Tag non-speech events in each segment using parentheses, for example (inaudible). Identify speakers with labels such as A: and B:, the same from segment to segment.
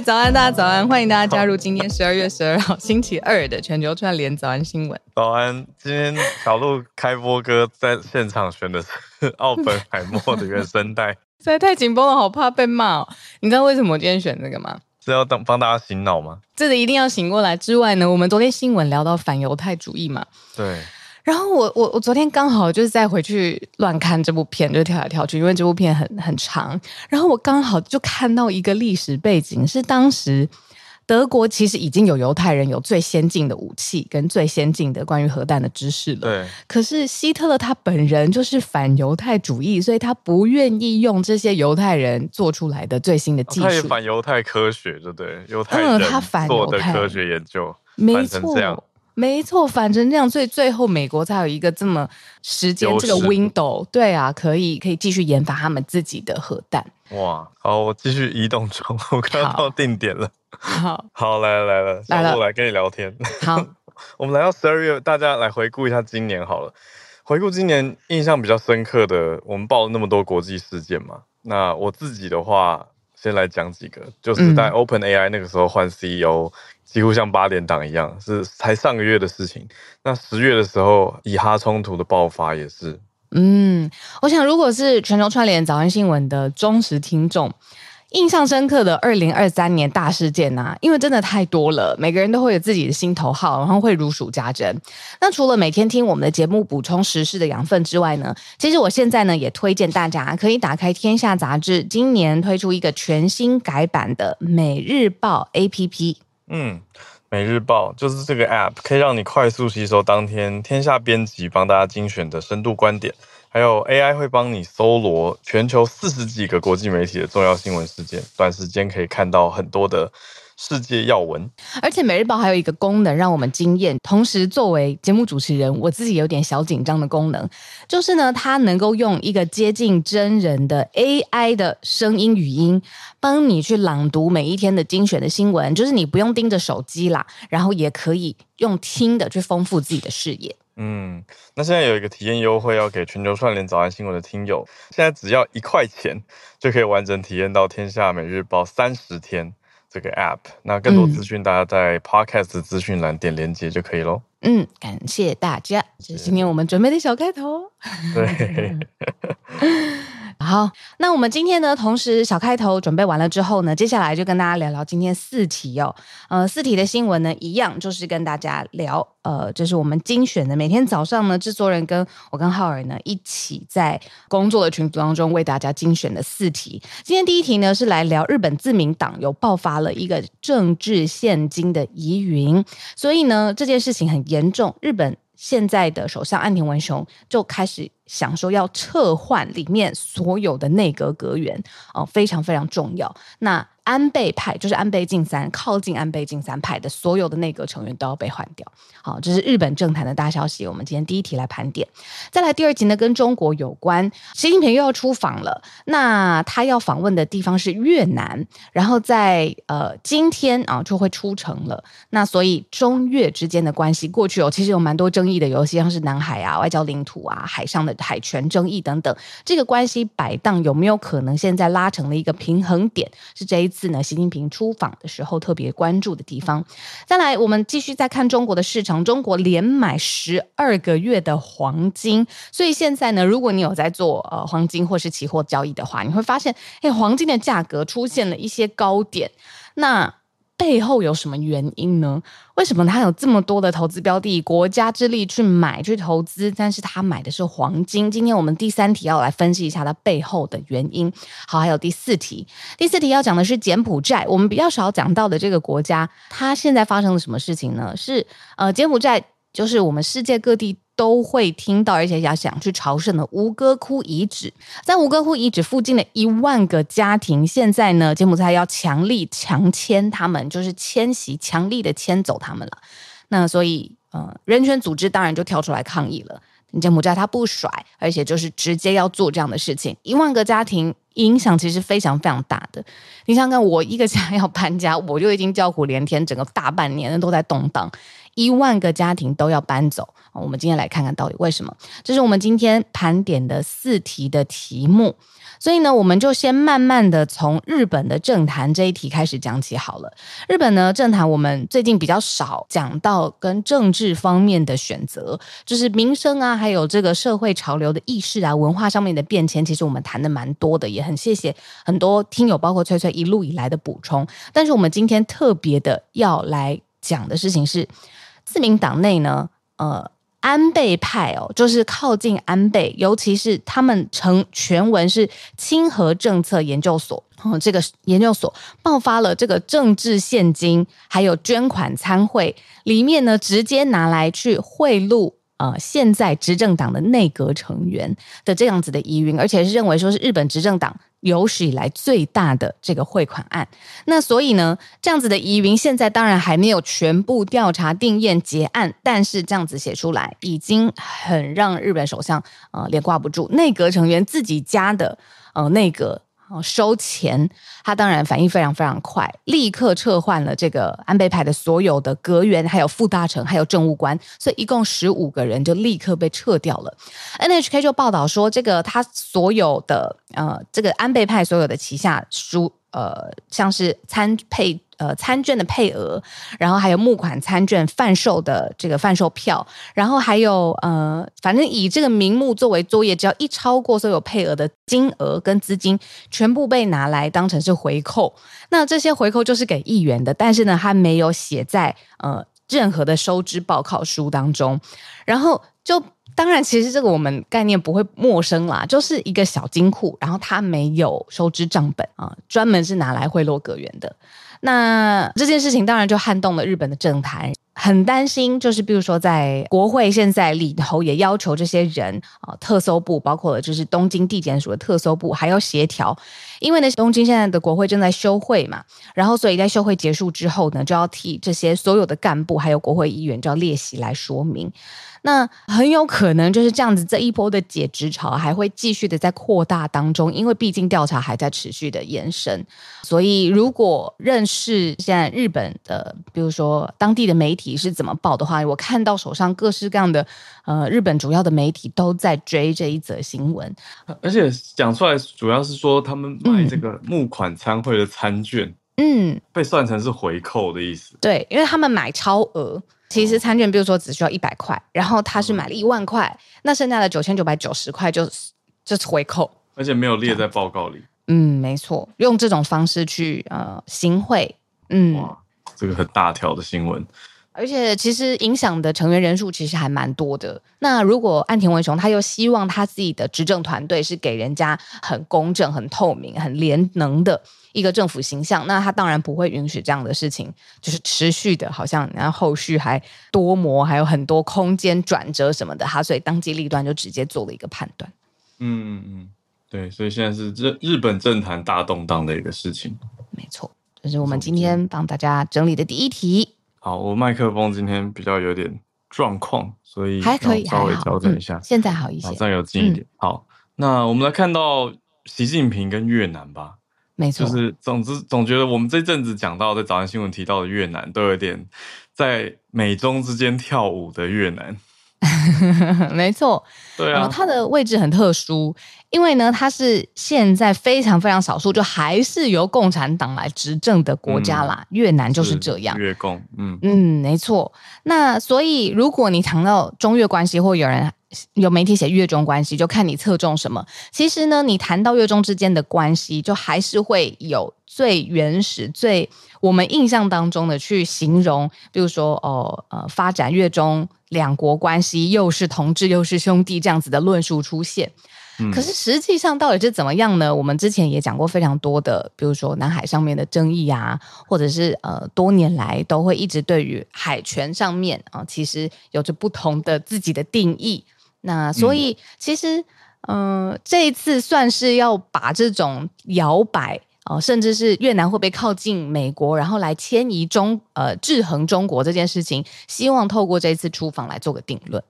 A: 早安，大家早安！欢迎大家加入今天十二月十二号星期二的全球串联早安新闻。
B: 早安，今天小鹿开播歌在现场选的是奥本海默的原声带，(laughs)
A: 实在太紧绷了，好怕被骂哦。你知道为什么我今天选这个吗？
B: 是要当帮大家醒脑吗？
A: 这个一定要醒过来。之外呢，我们昨天新闻聊到反犹太主义嘛，
B: 对。
A: 然后我我我昨天刚好就是再回去乱看这部片，就跳来跳去，因为这部片很很长。然后我刚好就看到一个历史背景，是当时德国其实已经有犹太人有最先进的武器跟最先进的关于核弹的知识了。
B: 对。
A: 可是希特勒他本人就是反犹太主义，所以他不愿意用这些犹太人做出来的最新的技术。
B: 他也反犹太科学，对不对？犹太人做的科学研究，
A: 没错。没错，反正这样，所以最后美国才有一个这么时间这个 window，对啊，可以可以继续研发他们自己的核弹。
B: 哇，好，我继续移动中，我看到定点了。
A: 好，
B: 好，来了来了，来了，我来跟你聊天。
A: 好，(laughs)
B: 我们来到十二月，大家来回顾一下今年好了。回顾今年印象比较深刻的，我们报了那么多国际事件嘛。那我自己的话，先来讲几个，就是在 OpenAI 那个时候换 CEO。嗯几乎像八点档一样，是才上个月的事情。那十月的时候，以哈冲突的爆发也是。
A: 嗯，我想如果是全球串联早安新闻的忠实听众，印象深刻的二零二三年大事件啊，因为真的太多了，每个人都会有自己的心头好，然后会如数家珍。那除了每天听我们的节目补充时事的养分之外呢，其实我现在呢也推荐大家可以打开《天下杂志》，今年推出一个全新改版的《每日报》APP。
B: 嗯，每日报就是这个 App，可以让你快速吸收当天天下编辑帮大家精选的深度观点，还有 AI 会帮你搜罗全球四十几个国际媒体的重要新闻事件，短时间可以看到很多的。世界要闻，
A: 而且每日报还有一个功能让我们惊艳。同时，作为节目主持人，我自己有点小紧张的功能，就是呢，它能够用一个接近真人的 AI 的声音语音，帮你去朗读每一天的精选的新闻。就是你不用盯着手机啦，然后也可以用听的去丰富自己的视野。
B: 嗯，那现在有一个体验优惠要给全球串联早安新闻的听友，现在只要一块钱就可以完整体验到天下每日报三十天。这个 app，那更多资讯，大家在 podcast 资讯栏点连接就可以喽。
A: 嗯，感谢大家，这是今天我们准备的小开头。
B: 对。(laughs)
A: 好，那我们今天呢，同时小开头准备完了之后呢，接下来就跟大家聊聊今天四题哦。呃，四题的新闻呢，一样就是跟大家聊，呃，就是我们精选的，每天早上呢，制作人跟我跟浩尔呢一起在工作的群组当中为大家精选的四题。今天第一题呢是来聊日本自民党有爆发了一个政治献金的疑云，所以呢这件事情很严重，日本。现在的首相岸田文雄就开始想说要撤换里面所有的内阁阁员哦，非常非常重要。那安倍派就是安倍晋三，靠近安倍晋三派的所有的内阁成员都要被换掉。好，这是日本政坛的大消息。我们今天第一题来盘点，再来第二题呢，跟中国有关。习近平又要出访了，那他要访问的地方是越南，然后在呃今天啊就会出城了。那所以中越之间的关系，过去有其实有蛮多争议的，尤其像是南海啊、外交领土啊、海上的海权争议等等，这个关系摆荡有没有可能现在拉成了一个平衡点？是这一。次呢，习近平出访的时候特别关注的地方。再来，我们继续再看中国的市场，中国连买十二个月的黄金，所以现在呢，如果你有在做呃黄金或是期货交易的话，你会发现，哎，黄金的价格出现了一些高点，那。背后有什么原因呢？为什么他有这么多的投资标的，国家之力去买去投资，但是他买的是黄金？今天我们第三题要来分析一下它背后的原因。好，还有第四题，第四题要讲的是柬埔寨，我们比较少讲到的这个国家，它现在发生了什么事情呢？是呃，柬埔寨就是我们世界各地。都会听到，而且要想去朝圣的吴哥窟遗址，在吴哥窟遗址附近的一万个家庭，现在呢，柬埔寨要强力强迁他们，就是迁徙，强力的迁走他们了。那所以，呃，人权组织当然就跳出来抗议了。柬埔寨他不甩，而且就是直接要做这样的事情，一万个家庭影响其实非常非常大的。你想想看，我一个家要搬家，我就已经叫苦连天，整个大半年都在动荡。一万个家庭都要搬走，我们今天来看看到底为什么？这是我们今天盘点的四题的题目。所以呢，我们就先慢慢的从日本的政坛这一题开始讲起好了。日本呢，政坛我们最近比较少讲到跟政治方面的选择，就是民生啊，还有这个社会潮流的意识啊，文化上面的变迁，其实我们谈的蛮多的，也很谢谢很多听友，包括翠翠一路以来的补充。但是我们今天特别的要来讲的事情是。自民党内呢，呃，安倍派哦，就是靠近安倍，尤其是他们成全文是亲和政策研究所，哦，这个研究所爆发了这个政治献金，还有捐款参会，里面呢直接拿来去贿赂。呃，现在执政党的内阁成员的这样子的疑云，而且是认为说是日本执政党有史以来最大的这个汇款案。那所以呢，这样子的疑云现在当然还没有全部调查定验结案，但是这样子写出来，已经很让日本首相呃脸挂不住。内阁成员自己家的呃内阁。收钱，他当然反应非常非常快，立刻撤换了这个安倍派的所有的阁员，还有副大臣，还有政务官，所以一共十五个人就立刻被撤掉了。NHK 就报道说，这个他所有的呃，这个安倍派所有的旗下书。呃，像是参配呃餐券的配额，然后还有募款餐券贩售的这个贩售票，然后还有呃，反正以这个名目作为作业，只要一超过所有配额的金额跟资金，全部被拿来当成是回扣。那这些回扣就是给议员的，但是呢，他没有写在呃任何的收支报告书当中，然后就。当然，其实这个我们概念不会陌生啦，就是一个小金库，然后它没有收支账本啊，专门是拿来贿赂阁员的。那这件事情当然就撼动了日本的政坛，很担心，就是比如说在国会现在里头也要求这些人啊，特搜部包括了就是东京地检署的特搜部还要协调，因为呢东京现在的国会正在休会嘛，然后所以在休会结束之后呢，就要替这些所有的干部还有国会议员就要列席来说明。那很有可能就是这样子，这一波的解职潮还会继续的在扩大当中，因为毕竟调查还在持续的延伸。所以，如果认识现在日本的，比如说当地的媒体是怎么报的话，我看到手上各式各样的呃日本主要的媒体都在追这一则新闻，
B: 而且讲出来主要是说他们买这个募款参会的参券，嗯，被算成是回扣的意思。
A: 对，因为他们买超额。其实餐券，比如说只需要一百块，然后他是买了一万块，那剩下的九千九百九十块就就是回扣，
B: 而且没有列在报告里。
A: 嗯，没错，用这种方式去呃行贿，嗯，
B: 哇，这个很大条的新闻。
A: 而且其实影响的成员人数其实还蛮多的。那如果岸田文雄他又希望他自己的执政团队是给人家很公正、很透明、很廉能的一个政府形象，那他当然不会允许这样的事情就是持续的，好像然后后续还多磨，还有很多空间转折什么的。他所以当机立断就直接做了一个判断。
B: 嗯嗯，对，所以现在是日日本政坛大动荡的一个事情。
A: 没错，这是我们今天帮大家整理的第一题。
B: 好，我麦克风今天比较有点状况，所以
A: 还可以
B: 稍微调整一下，
A: 嗯。现在好一些，
B: 这样有近一点，嗯。好，那我们来看到习近平跟越南吧。
A: 没错，
B: 就是总之总觉得我们这阵子讲到在早安新闻提到的越南，都有点在美中之间跳舞的越南。(laughs)
A: 没错，
B: 对啊，
A: 它的位置很特殊，因为呢，它是现在非常非常少数，就还是由共产党来执政的国家啦。嗯、越南就是这样，
B: 越共，嗯
A: 嗯，没错。那所以，如果你谈到中越关系，或有人有媒体写月中关系，就看你侧重什么。其实呢，你谈到月中之间的关系，就还是会有最原始、最我们印象当中的去形容，比如说哦呃，发展月中。两国关系又是同志又是兄弟这样子的论述出现，嗯、可是实际上到底是怎么样呢？我们之前也讲过非常多的，比如说南海上面的争议啊，或者是呃多年来都会一直对于海权上面啊、呃，其实有着不同的自己的定义。那所以、嗯、其实嗯、呃，这一次算是要把这种摇摆。哦，甚至是越南会被靠近美国，然后来迁移中呃制衡中国这件事情，希望透过这一次出访来做个定论。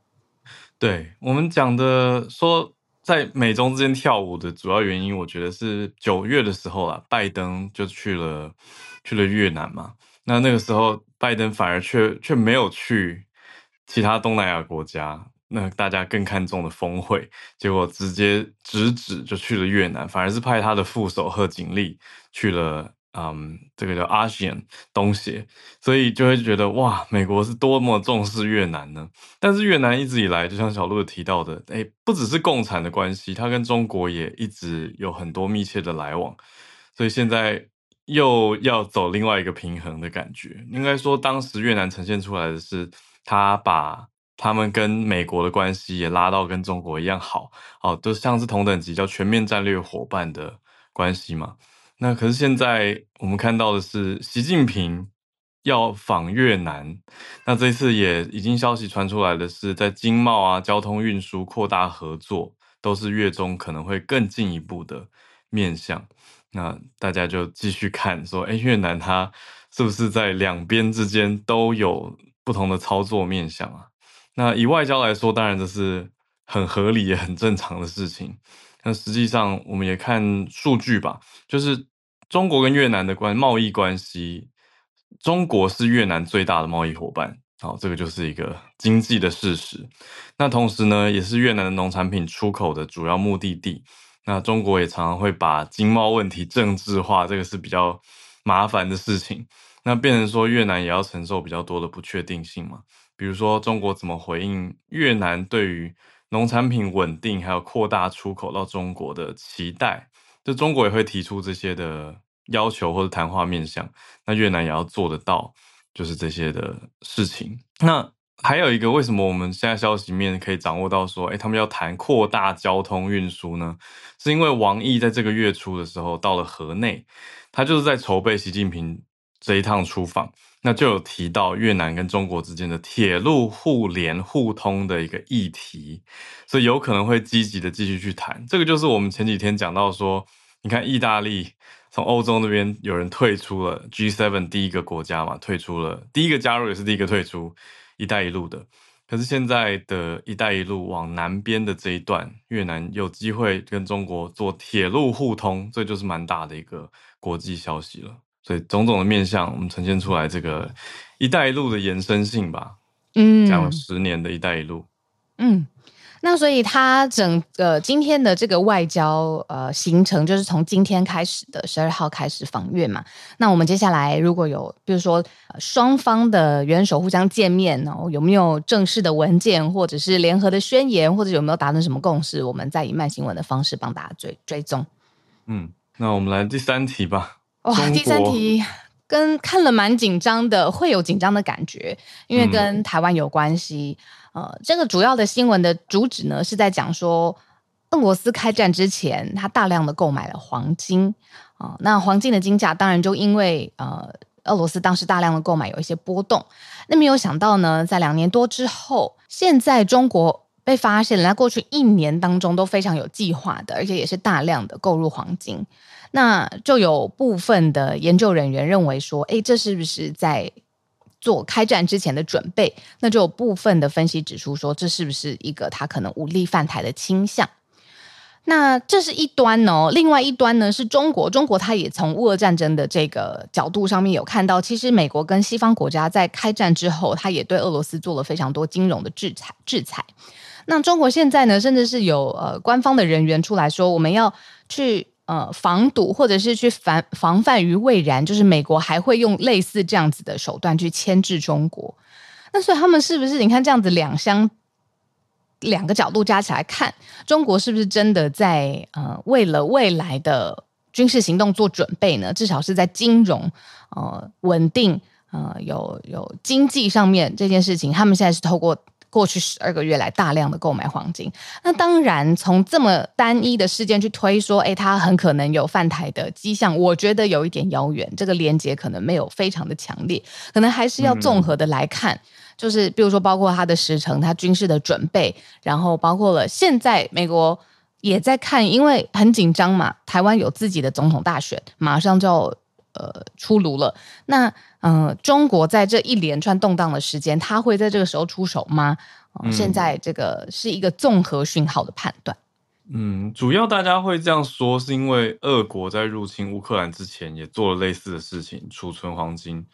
B: 对，我们讲的说，在美中之间跳舞的主要原因，我觉得是九月的时候啊，拜登就去了去了越南嘛。那那个时候，拜登反而却却没有去其他东南亚国家。那大家更看重的峰会，结果直接直指就去了越南，反而是派他的副手贺锦丽去了，嗯，这个叫 ASEAN 东协，所以就会觉得哇，美国是多么重视越南呢？但是越南一直以来，就像小鹿提到的，诶，不只是共产的关系，它跟中国也一直有很多密切的来往，所以现在又要走另外一个平衡的感觉。应该说，当时越南呈现出来的是，他把他们跟美国的关系也拉到跟中国一样好，哦，都像是同等级叫全面战略伙伴的关系嘛。那可是现在我们看到的是，习近平要访越南，那这一次也已经消息传出来的是，在经贸啊、交通运输扩大合作，都是越中可能会更进一步的面向。那大家就继续看，说，哎，越南它是不是在两边之间都有不同的操作面向啊？那以外交来说，当然这是很合理也很正常的事情。那实际上，我们也看数据吧，就是中国跟越南的关贸易关系，中国是越南最大的贸易伙伴，好，这个就是一个经济的事实。那同时呢，也是越南的农产品出口的主要目的地。那中国也常常会把经贸问题政治化，这个是比较麻烦的事情。那变成说越南也要承受比较多的不确定性嘛。比如说，中国怎么回应越南对于农产品稳定还有扩大出口到中国的期待？就中国也会提出这些的要求或者谈话面向，那越南也要做得到，就是这些的事情。那还有一个，为什么我们现在消息面可以掌握到说，诶，他们要谈扩大交通运输呢？是因为王毅在这个月初的时候到了河内，他就是在筹备习近平这一趟出访。那就有提到越南跟中国之间的铁路互联互通的一个议题，所以有可能会积极的继续去谈。这个就是我们前几天讲到说，你看意大利从欧洲那边有人退出了 G7 第一个国家嘛，退出了第一个加入也是第一个退出“一带一路”的。可是现在的一带一路往南边的这一段，越南有机会跟中国做铁路互通，这就是蛮大的一个国际消息了。所以种种的面向，我们呈现出来这个“一带一路”的延伸性吧。嗯，讲了十年的一带一路。
A: 嗯，那所以它整个今天的这个外交呃行程，就是从今天开始的十二号开始访越嘛。那我们接下来如果有，比如说双方的元首互相见面哦，有没有正式的文件，或者是联合的宣言，或者有没有达成什么共识？我们再以慢新闻的方式帮大家追追踪。
B: 嗯，那我们来第三题吧。
A: 哇，第三题跟看了蛮紧张的，会有紧张的感觉，因为跟台湾有关系。嗯、呃，这个主要的新闻的主旨呢，是在讲说，俄罗斯开战之前，他大量的购买了黄金啊、呃，那黄金的金价当然就因为呃，俄罗斯当时大量的购买有一些波动。那没有想到呢，在两年多之后，现在中国被发现了，在过去一年当中都非常有计划的，而且也是大量的购入黄金。那就有部分的研究人员认为说，诶，这是不是在做开战之前的准备？那就有部分的分析指出说，这是不是一个他可能武力犯台的倾向？那这是一端哦，另外一端呢是中国，中国它也从乌俄战争的这个角度上面有看到，其实美国跟西方国家在开战之后，它也对俄罗斯做了非常多金融的制裁制裁。那中国现在呢，甚至是有呃官方的人员出来说，我们要去呃防堵或者是去防防范于未然，就是美国还会用类似这样子的手段去牵制中国。那所以他们是不是你看这样子两相？两个角度加起来看，中国是不是真的在呃为了未来的军事行动做准备呢？至少是在金融呃稳定呃有有经济上面这件事情，他们现在是透过过去十二个月来大量的购买黄金。那当然，从这么单一的事件去推说，诶，他很可能有犯台的迹象，我觉得有一点遥远，这个连接可能没有非常的强烈，可能还是要综合的来看。就是，比如说，包括他的时程，他军事的准备，然后包括了现在美国也在看，因为很紧张嘛。台湾有自己的总统大选，马上就要呃出炉了。那嗯、呃，中国在这一连串动荡的时间，他会在这个时候出手吗？呃、现在这个是一个综合讯号的判断。
B: 嗯，主要大家会这样说，是因为俄国在入侵乌克兰之前也做了类似的事情，储存黄金。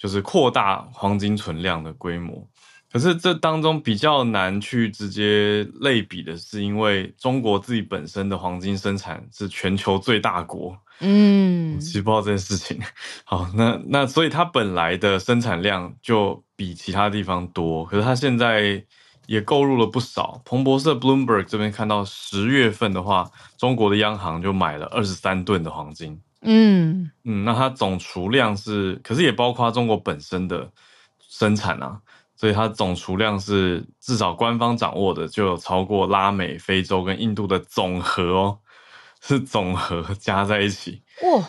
B: 就是扩大黄金存量的规模，可是这当中比较难去直接类比的是，因为中国自己本身的黄金生产是全球最大国，嗯，我其实不知道这件事情。好，那那所以它本来的生产量就比其他地方多，可是它现在也购入了不少。彭博社 Bloomberg 这边看到十月份的话，中国的央行就买了二十三吨的黄金。嗯嗯，那它总储量是，可是也包括中国本身的生产啊，所以它总储量是至少官方掌握的就有超过拉美、非洲跟印度的总和哦，是总和加在一起。哇，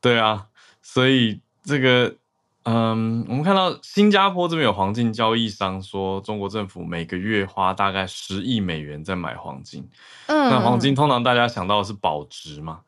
B: 对啊，所以这个，嗯，我们看到新加坡这边有黄金交易商说，中国政府每个月花大概十亿美元在买黄金。嗯，那黄金通常大家想到的是保值嘛。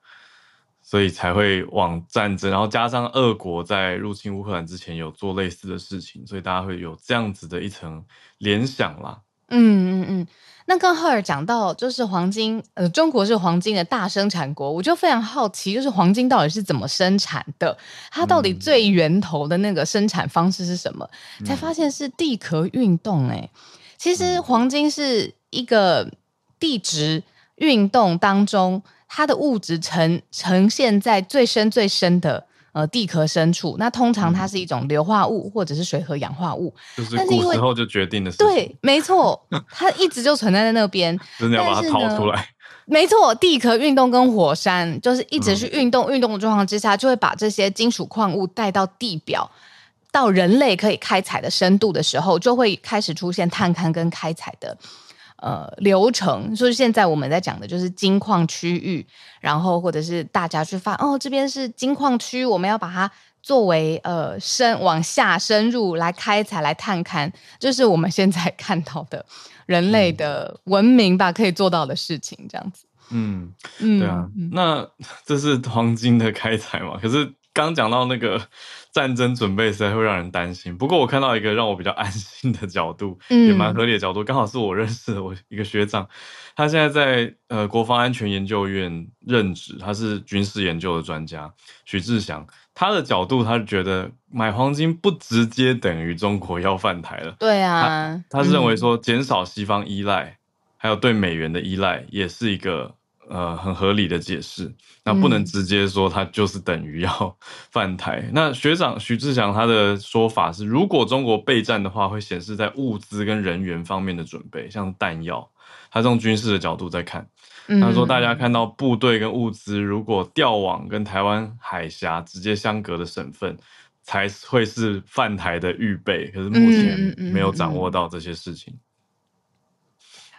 B: 所以才会往战争，然后加上俄国在入侵乌克兰之前有做类似的事情，所以大家会有这样子的一层联想啦。
A: 嗯嗯嗯。那刚赫尔讲到，就是黄金，呃，中国是黄金的大生产国，我就非常好奇，就是黄金到底是怎么生产的？它到底最源头的那个生产方式是什么？嗯、才发现是地壳运动、欸。哎，其实黄金是一个地质运动当中。它的物质呈呈现在最深最深的呃地壳深处，那通常它是一种硫化物或者是水和氧化物，
B: 就是古时候就决定的事情。
A: 对，没错，(laughs) 它一直就存在在那边，(laughs)
B: 真的要把它掏出来。(laughs)
A: 没错，地壳运动跟火山就是一直去运动，运动的状况之下，就会把这些金属矿物带到地表，到人类可以开采的深度的时候，就会开始出现探勘跟开采的。呃，流程就是现在我们在讲的，就是金矿区域，然后或者是大家去发哦，这边是金矿区，我们要把它作为呃深往下深入来开采来探勘，就是我们现在看到的人类的文明吧，可以做到的事情，这样子。嗯
B: 嗯，对啊，嗯、那 (laughs) 这是黄金的开采嘛？可是。刚讲到那个 (laughs) 战争准备，实在会让人担心。不过我看到一个让我比较安心的角度，嗯、也蛮合理的角度，刚好是我认识的我一个学长，他现在在呃国防安全研究院任职，他是军事研究的专家，许志祥。他的角度，他是觉得买黄金不直接等于中国要犯台了。
A: 对啊，
B: 他，他是认为说减少西方依赖，嗯、还有对美元的依赖，也是一个。呃，很合理的解释，那不能直接说它就是等于要 (laughs) 犯台。嗯、那学长徐志祥他的说法是，如果中国备战的话，会显示在物资跟人员方面的准备，像弹药，他从军事的角度在看。嗯、他说，大家看到部队跟物资如果调往跟台湾海峡直接相隔的省份，才会是犯台的预备。可是目前没有掌握到这些事情。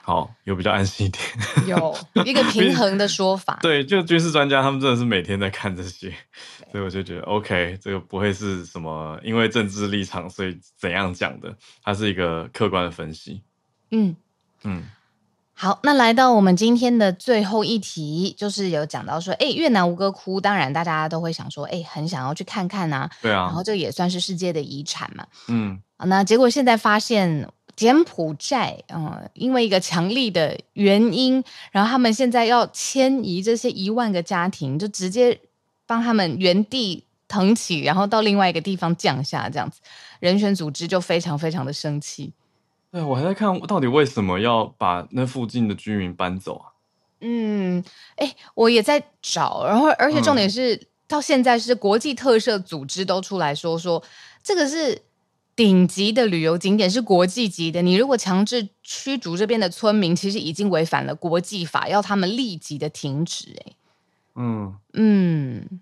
B: 好，有比较安心一点，(laughs)
A: 有一个平衡的说法。(laughs)
B: 对，就军事专家他们真的是每天在看这些，所以我就觉得 OK，这个不会是什么因为政治立场所以怎样讲的，它是一个客观的分析。嗯
A: 嗯，好，那来到我们今天的最后一题，就是有讲到说，哎，越南吴哥窟，当然大家都会想说，哎，很想要去看看啊。
B: 对啊。
A: 然后这也算是世界的遗产嘛。嗯。那结果现在发现。柬埔寨，嗯、呃，因为一个强力的原因，然后他们现在要迁移这些一万个家庭，就直接帮他们原地腾起，然后到另外一个地方降下，这样子，人权组织就非常非常的生气。
B: 对，我还在看到底为什么要把那附近的居民搬走啊？
A: 嗯，哎，我也在找，然后而且重点是、嗯、到现在是国际特赦组织都出来说说这个是顶级的旅游景点，是国际级的。你如果强制驱逐这边的村民，其实已经违反了国际法，要他们立即的停止。哎，嗯嗯，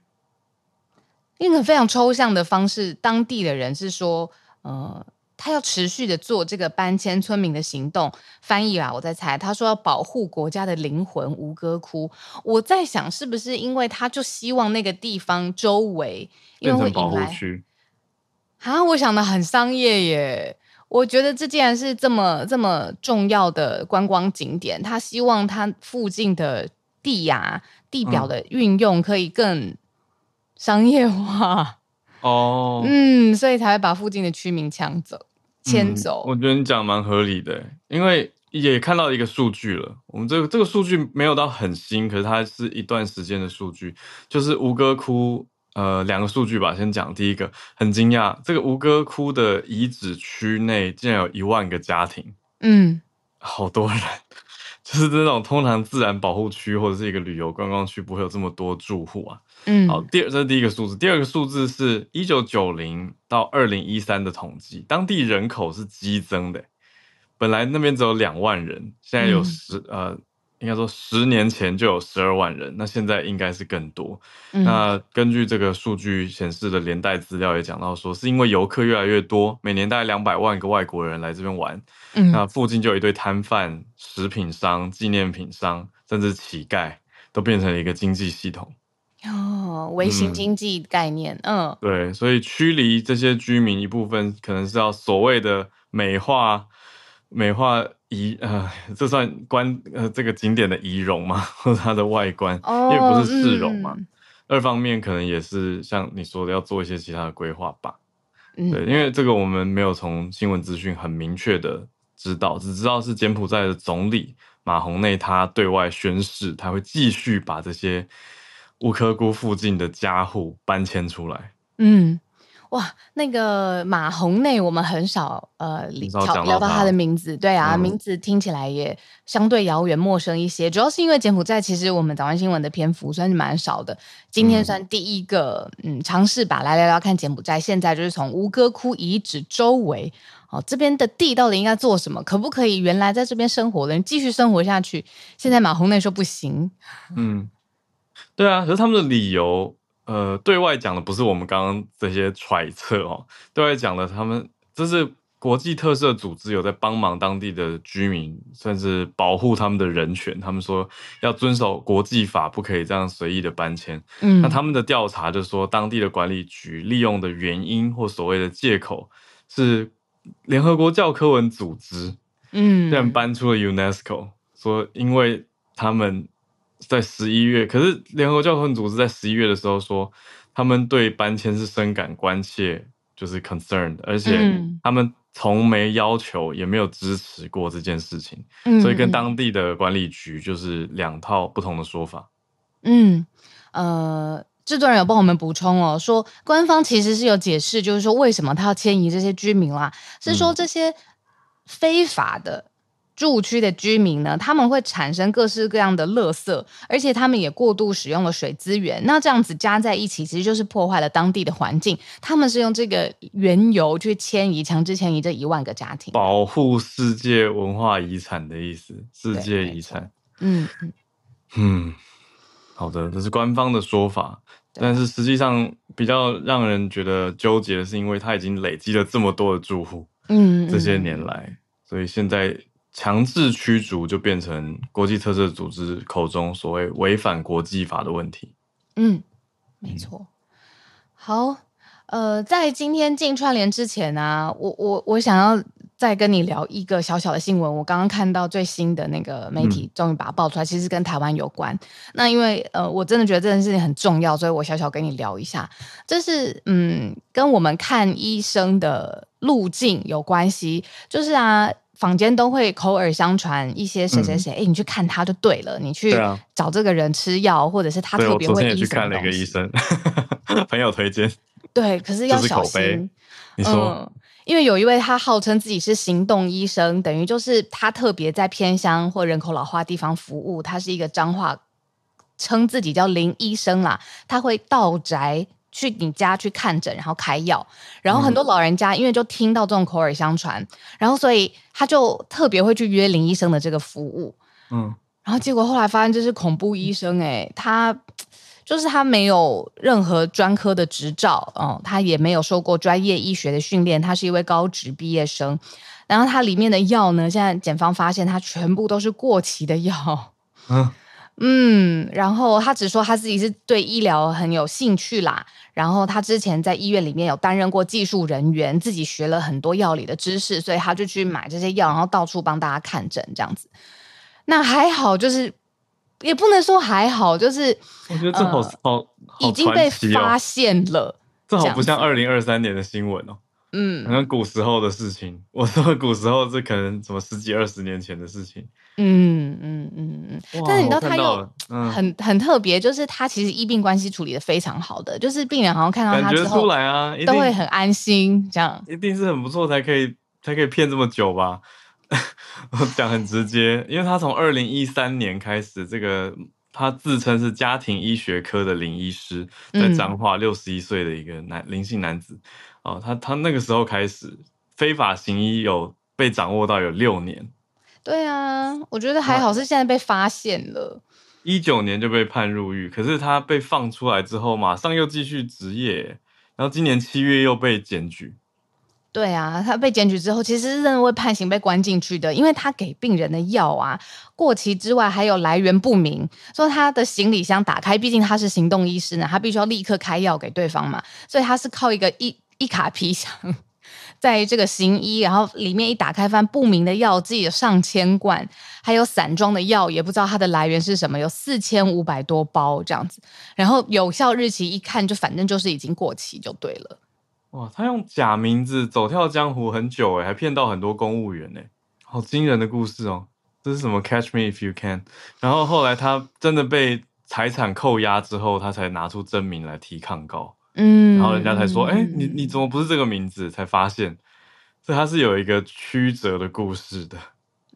A: 用个非常抽象的方式，当地的人是说，呃。他要持续的做这个搬迁村民的行动，翻译啊，我在猜，他说要保护国家的灵魂吴哥窟。我在想，是不是因为他就希望那个地方周围因为会引来
B: 变成保护区？
A: 啊，我想的很商业耶。我觉得这既然是这么这么重要的观光景点，他希望他附近的地呀、地表的运用可以更商业化哦。嗯，所以才会把附近的居民抢走。迁走、嗯，
B: 我觉得你讲蛮合理的，因为也看到一个数据了。我们这个这个数据没有到很新，可是它是一段时间的数据，就是吴哥窟呃两个数据吧。先讲第一个，很惊讶，这个吴哥窟的遗址区内竟然有一万个家庭，嗯，好多人，(laughs) 就是这种通常自然保护区或者是一个旅游观光区不会有这么多住户啊。嗯，好，第二，这是第一个数字，第二个数字是一九九零到二零一三的统计，当地人口是激增的，本来那边只有两万人，现在有十、嗯、呃，应该说十年前就有十二万人，那现在应该是更多。嗯、那根据这个数据显示的连带资料也讲到说，是因为游客越来越多，每年大概两百万个外国人来这边玩，嗯，那附近就有一堆摊贩、食品商、纪念品商，甚至乞丐，都变成了一个经济系统。
A: 哦，微型经济概念，嗯，嗯
B: 对，所以驱离这些居民一部分，可能是要所谓的美化、美化仪，呃，这算观呃这个景点的仪容吗？(laughs) 或者它的外观，哦、因为不是市容嘛。嗯、二方面可能也是像你说的，要做一些其他的规划吧。嗯、对，因为这个我们没有从新闻资讯很明确的知道，只知道是柬埔寨的总理马洪内他对外宣誓，他会继续把这些。吴哥窟附近的家户搬迁出来。
A: 嗯，哇，那个马洪内，我们很少呃聊聊到他的名字。对啊，嗯、名字听起来也相对遥远陌生一些。主要是因为柬埔寨其实我们早安新闻的篇幅算是蛮少的。今天算第一个，嗯，尝试吧来聊聊看柬埔寨。现在就是从吴哥窟遗址周围，哦，这边的地到底应该做什么？可不可以原来在这边生活的人继续生活下去？现在马洪内说不行。嗯。
B: 对啊，可是他们的理由，呃，对外讲的不是我们刚刚这些揣测哦，对外讲的他们这是国际特色组织有在帮忙当地的居民，甚至保护他们的人权。他们说要遵守国际法，不可以这样随意的搬迁。嗯，那他们的调查就是说，当地的管理局利用的原因或所谓的借口是联合国教科文组织，嗯，这样搬出了 UNESCO，说因为他们。在十一月，可是联合教科文组织在十一月的时候说，他们对搬迁是深感关切，就是 concerned，而且他们从没要求，也没有支持过这件事情，嗯、所以跟当地的管理局就是两套不同的说法。
A: 嗯，呃，制作人有帮我们补充哦，说官方其实是有解释，就是说为什么他要迁移这些居民啦，是说这些非法的。住区的居民呢，他们会产生各式各样的垃圾，而且他们也过度使用了水资源。那这样子加在一起，其实就是破坏了当地的环境。他们是用这个缘由去迁移，强制迁移这一万个家庭，
B: 保护世界文化遗产的意思，世界遗产。嗯嗯，好的，这是官方的说法，但是实际上比较让人觉得纠结的是，因为它已经累积了这么多的住户，嗯，这些年来，所以现在。强制驱逐就变成国际特色组织口中所谓违反国际法的问题。
A: 嗯，没错。好，呃，在今天进串联之前呢、啊，我我我想要再跟你聊一个小小的新闻。我刚刚看到最新的那个媒体终于把它爆出来，嗯、其实跟台湾有关。那因为呃，我真的觉得这件事情很重要，所以我小小跟你聊一下。这是嗯，跟我们看医生的路径有关系。就是啊，坊间都会口耳相传一些谁谁谁，哎、嗯，你去看他就对了，你去找这个人吃药，或者是他特别会医什么东西。我昨天去看了一个医生，(laughs) 朋友推荐。对，可是要小心。
B: 你说、嗯，
A: 因为有一位他号称自己是行动医生，等于就是他特别在偏乡或人口老化地方服务。他是一个彰化，称自己叫林医生啦。他会到宅去你家去看诊，然后开药。然后很多老人家因为就听到这种口耳相传，然后所以他就特别会去约林医生的这个服务。嗯，然后结果后来发现这是恐怖医生诶、欸，他。就是他没有任何专科的执照，哦，他也没有受过专业医学的训练，他是一位高职毕业生。然后他里面的药呢，现在检方发现他全部都是过期的药。嗯嗯，然后他只说他自己是对医疗很有兴趣啦。然后他之前在医院里面有担任过技术人员，自己学了很多药理的知识，所以他就去买这些药，然后到处帮大家看诊这样子。那还好，就是。也不能说还好，就是
B: 我觉得这好、呃、好，好
A: 已经被发现了。
B: 这好不像二零二三年的新闻哦，嗯，好像古时候的事情。我说古时候，是可能什么十几二十年前的事情。
A: 嗯嗯嗯嗯。但是你知道他又很、嗯、很特别，就是他其实医病关系处理的非常好的，就是病人好像看到他之后，
B: 出来啊，
A: 都会很安心。这样
B: 一定是很不错，才可以才可以骗这么久吧。(laughs) 我讲很直接，因为他从二零一三年开始，这个他自称是家庭医学科的林医师，在彰化六十一岁的一个男林姓男子，哦，他他那个时候开始非法行医有被掌握到有六年，
A: 对啊，我觉得还好是现在被发现了，
B: 一九年就被判入狱，可是他被放出来之后，马上又继续执业，然后今年七月又被检举。
A: 对啊，他被检举之后，其实是认为判刑被关进去的，因为他给病人的药啊过期之外，还有来源不明，说他的行李箱打开，毕竟他是行动医师呢，他必须要立刻开药给对方嘛，所以他是靠一个一一卡皮箱，在这个行医，然后里面一打开，翻不明的药剂有上千罐，还有散装的药，也不知道它的来源是什么，有四千五百多包这样子，然后有效日期一看就反正就是已经过期就对了。
B: 哇，他用假名字走跳江湖很久诶，还骗到很多公务员诶，好惊人的故事哦！这是什么？Catch me if you can。然后后来他真的被财产扣押之后，他才拿出真名来提抗告。嗯，然后人家才说，哎，你你怎么不是这个名字？才发现，所以他是有一个曲折的故事的。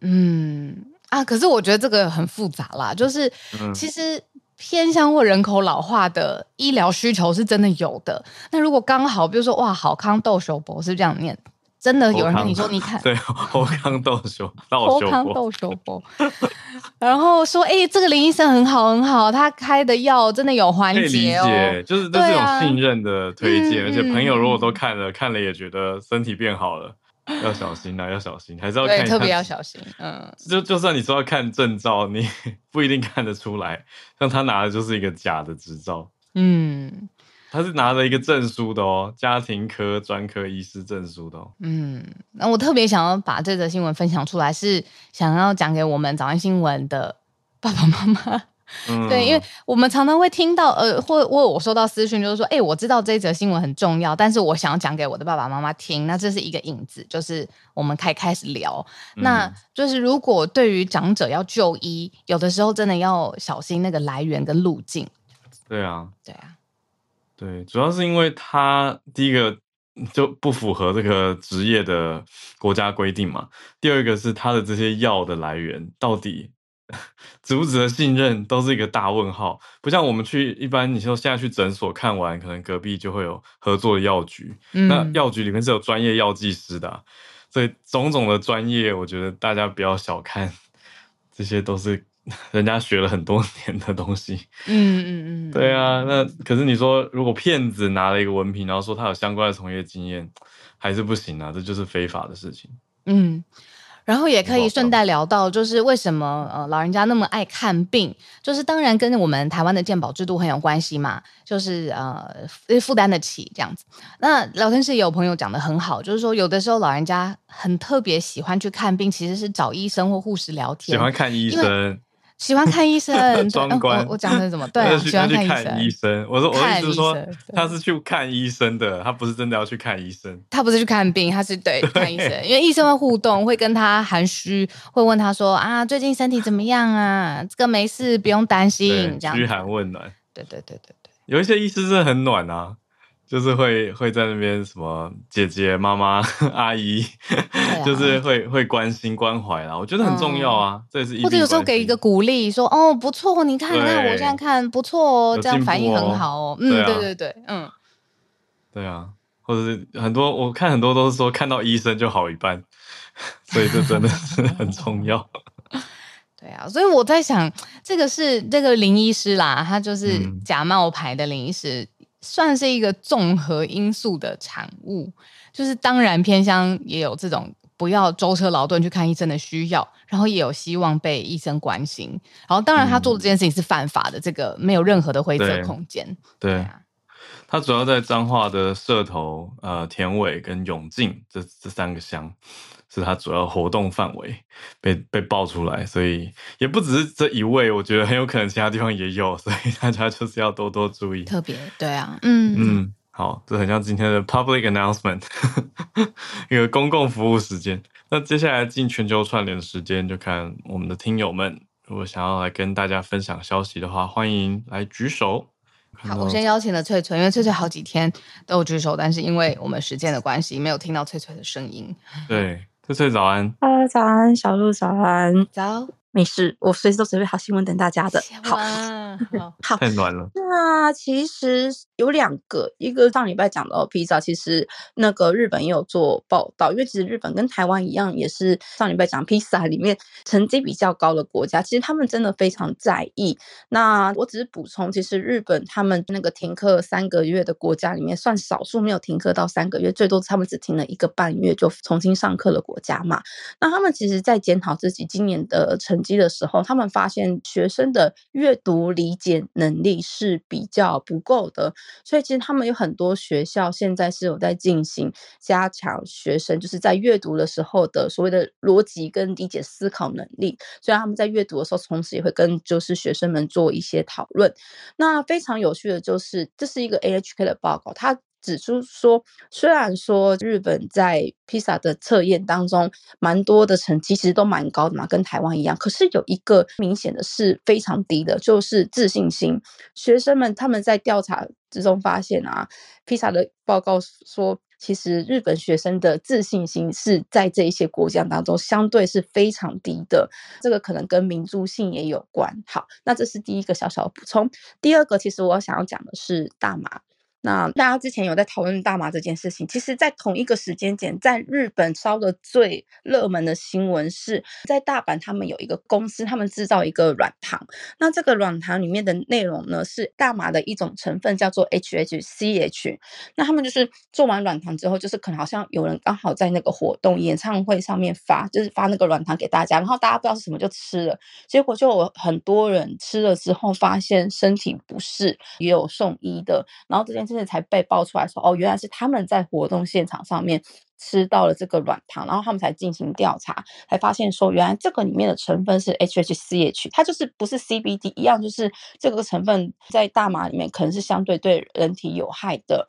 A: 嗯啊，可是我觉得这个很复杂啦，就是其实。偏向或人口老化的医疗需求是真的有的。那如果刚好，比如说哇，好康豆手博是这样念，真的有人跟你说，你看，(laughs)
B: 对，好康逗相
A: 好康逗相报，(laughs) 然后说，哎、欸，这个林医生很好很好，他开的药真的有缓解哦，
B: 就是这是一种信任的推荐，啊、而且朋友如果都看了，嗯、看了也觉得身体变好了。要小心啊，(laughs) 要小心，还是要看，
A: 特别要小心。嗯，
B: 就就算你说要看证照，你不一定看得出来。像他拿的就是一个假的执照。嗯，他是拿着一个证书的哦，家庭科专科医师证书的哦。
A: 嗯，那我特别想要把这则新闻分享出来，是想要讲给我们早安新闻的爸爸妈妈。嗯、对，因为我们常常会听到，呃，或或我收到私讯，就是说，哎，我知道这一则新闻很重要，但是我想要讲给我的爸爸妈妈听。那这是一个引子，就是我们可以开始聊。嗯、那就是如果对于长者要就医，有的时候真的要小心那个来源跟路径。
B: 对啊，
A: 对啊，
B: 对，主要是因为他第一个就不符合这个职业的国家规定嘛，第二个是他的这些药的来源到底。值不值得信任，都是一个大问号。不像我们去一般，你说现在去诊所看完，可能隔壁就会有合作的药局。嗯、那药局里面是有专业药剂师的、啊，所以种种的专业，我觉得大家不要小看，(laughs) 这些都是 (laughs) 人家学了很多年的东西。嗯嗯嗯，对啊。那可是你说，如果骗子拿了一个文凭，然后说他有相关的从业经验，还是不行啊，这就是非法的事情。
A: 嗯。然后也可以顺带聊到，就是为什么呃老人家那么爱看病，就是当然跟我们台湾的健保制度很有关系嘛，就是呃负担得起这样子。那聊天室也有朋友讲的很好，就是说有的时候老人家很特别喜欢去看病，其实是找医生或护士聊天，
B: 喜欢看医生。
A: 喜欢看医生，(laughs) 装我我讲的是什么？(laughs) 对、啊，喜欢看医生。
B: 我说，我意思是说，他是去看医生的，他不是真的要去看医生。
A: 他不是去看病，他是对，(laughs) 对看医生，因为医生会互动，会跟他寒暄，会问他说啊，最近身体怎么样啊？这个没事，不用担心，这样
B: 嘘寒问暖。
A: 对对对对对，
B: 有一些医师真的很暖啊。就是会会在那边什么姐姐、妈妈、(laughs) 阿姨，啊、就是会会关心关怀啦，我觉得很重要啊。嗯、这也是
A: 或者有时候给一个鼓励，说哦不错，你看那我现在看不错哦，这样反应很好哦。嗯，对，啊、对对对，嗯，
B: 对啊，或者是很多我看很多都是说看到医生就好一半，(laughs) 所以这真的是很重要。(laughs)
A: 对啊，所以我在想，这个是这个林医师啦，他就是假冒牌的林医师。嗯算是一个综合因素的产物，就是当然偏乡也有这种不要舟车劳顿去看医生的需要，然后也有希望被医生关心，然后当然他做的这件事情是犯法的，嗯、这个没有任何的灰色空间。对，对啊，
B: 他主要在彰化的社头、呃田尾跟永靖这这三个乡。是他主要活动范围被被爆出来，所以也不只是这一位，我觉得很有可能其他地方也有，所以大家就是要多多注意。
A: 特别对啊，嗯
B: 嗯，好，这很像今天的 public announcement，(laughs) 一个公共服务时间。那接下来进全球串联的时间，就看我们的听友们如果想要来跟大家分享消息的话，欢迎来举手。
A: 好，我先邀请了翠翠，因为翠翠好几天都有举手，但是因为我们时间的关系，没有听到翠翠的声音。(laughs)
B: 对。翠翠早安，
C: 啊，早安，小鹿早安，
A: 早。
C: 没事，我随时都准备好新闻等大家的。好，好，
B: 太暖了。
C: 那其实有两个，一个上礼拜讲到披萨，其实那个日本也有做报道，因为其实日本跟台湾一样，也是上礼拜讲披萨里面成绩比较高的国家，其实他们真的非常在意。那我只是补充，其实日本他们那个停课三个月的国家里面，算少数没有停课到三个月，最多他们只停了一个半月就重新上课的国家嘛。那他们其实在检讨自己今年的成绩的时候，他们发现学生的阅读理解能力是比较不够的，所以其实他们有很多学校现在是有在进行加强学生就是在阅读的时候的所谓的逻辑跟理解思考能力，所以他们在阅读的时候，同时也会跟就是学生们做一些讨论。那非常有趣的就是，这是一个 AHK 的报告，它。指出说，虽然说日本在披萨的测验当中，蛮多的成绩其实都蛮高的嘛，跟台湾一样。可是有一个明显的是非常低的，就是自信心。学生们他们在调查之中发现啊披萨的报告说，其实日本学生的自信心是在这一些国家当中相对是非常低的。这个可能跟民族性也有关。好，那这是第一个小小的补充。第二个，其实我想要讲的是大麻。那大家之前有在讨论大麻这件事情，其实，在同一个时间点，在日本烧的最热门的新闻是在大阪，他们有一个公司，他们制造一个软糖。那这个软糖里面的内容呢，是大麻的一种成分，叫做 HHCH。那他们就是做完软糖之后，就是可能好像有人刚好在那个活动演唱会上面发，就是发那个软糖给大家，然后大家不知道是什么就吃了，结果就有很多人吃了之后发现身体不适，也有送医的，然后这件事。现在才被爆出来说，哦，原来是他们在活动现场上面吃到了这个软糖，然后他们才进行调查，才发现说，原来这个里面的成分是 HHCH，它就是不是 CBD 一样，就是这个成分在大麻里面可能是相对对人体有害的。